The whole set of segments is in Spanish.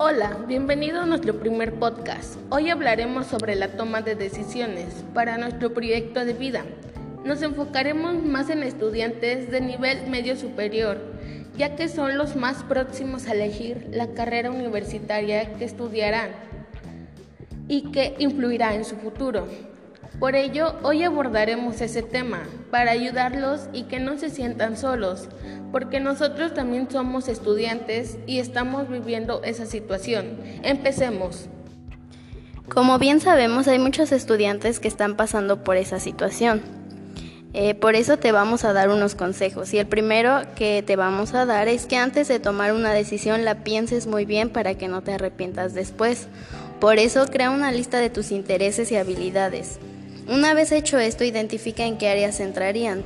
Hola, bienvenido a nuestro primer podcast. Hoy hablaremos sobre la toma de decisiones para nuestro proyecto de vida. Nos enfocaremos más en estudiantes de nivel medio superior, ya que son los más próximos a elegir la carrera universitaria que estudiarán y que influirá en su futuro. Por ello, hoy abordaremos ese tema para ayudarlos y que no se sientan solos, porque nosotros también somos estudiantes y estamos viviendo esa situación. Empecemos. Como bien sabemos, hay muchos estudiantes que están pasando por esa situación. Eh, por eso te vamos a dar unos consejos. Y el primero que te vamos a dar es que antes de tomar una decisión la pienses muy bien para que no te arrepientas después. Por eso crea una lista de tus intereses y habilidades. Una vez hecho esto, identifica en qué áreas entrarían.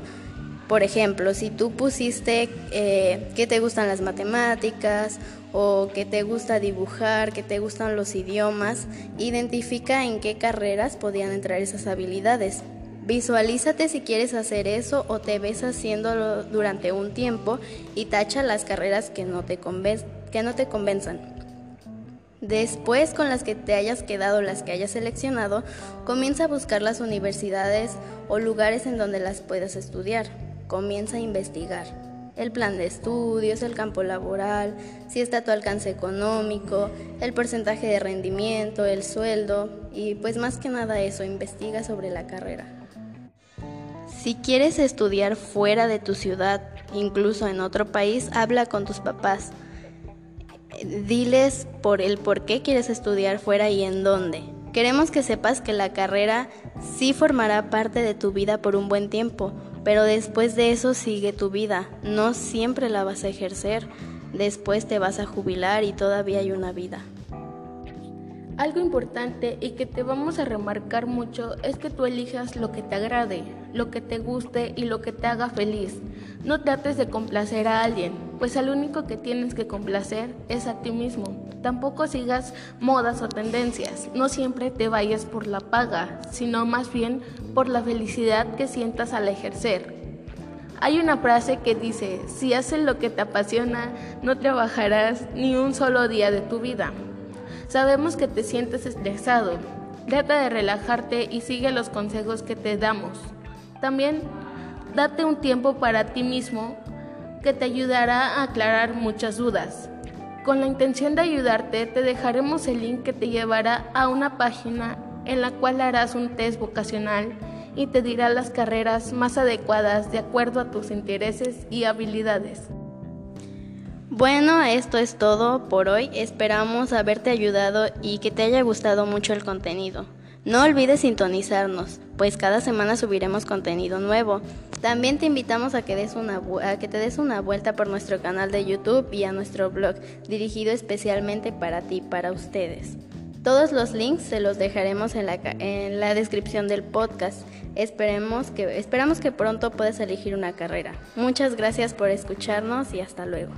Por ejemplo, si tú pusiste eh, que te gustan las matemáticas o que te gusta dibujar, que te gustan los idiomas, identifica en qué carreras podían entrar esas habilidades. Visualízate si quieres hacer eso o te ves haciéndolo durante un tiempo y tacha las carreras que no te, que no te convenzan. Después, con las que te hayas quedado, las que hayas seleccionado, comienza a buscar las universidades o lugares en donde las puedas estudiar. Comienza a investigar el plan de estudios, el campo laboral, si está a tu alcance económico, el porcentaje de rendimiento, el sueldo y pues más que nada eso, investiga sobre la carrera. Si quieres estudiar fuera de tu ciudad, incluso en otro país, habla con tus papás diles por el por qué quieres estudiar fuera y en dónde. Queremos que sepas que la carrera sí formará parte de tu vida por un buen tiempo, pero después de eso sigue tu vida. No siempre la vas a ejercer. Después te vas a jubilar y todavía hay una vida. Algo importante y que te vamos a remarcar mucho es que tú elijas lo que te agrade, lo que te guste y lo que te haga feliz. No trates de complacer a alguien, pues al único que tienes que complacer es a ti mismo. Tampoco sigas modas o tendencias, no siempre te vayas por la paga, sino más bien por la felicidad que sientas al ejercer. Hay una frase que dice, si haces lo que te apasiona, no trabajarás ni un solo día de tu vida. Sabemos que te sientes estresado. Trata de relajarte y sigue los consejos que te damos. También date un tiempo para ti mismo que te ayudará a aclarar muchas dudas. Con la intención de ayudarte, te dejaremos el link que te llevará a una página en la cual harás un test vocacional y te dirá las carreras más adecuadas de acuerdo a tus intereses y habilidades. Bueno, esto es todo por hoy. Esperamos haberte ayudado y que te haya gustado mucho el contenido. No olvides sintonizarnos, pues cada semana subiremos contenido nuevo. También te invitamos a que, des una, a que te des una vuelta por nuestro canal de YouTube y a nuestro blog, dirigido especialmente para ti, para ustedes. Todos los links se los dejaremos en la, en la descripción del podcast. Esperemos que, esperamos que pronto puedas elegir una carrera. Muchas gracias por escucharnos y hasta luego.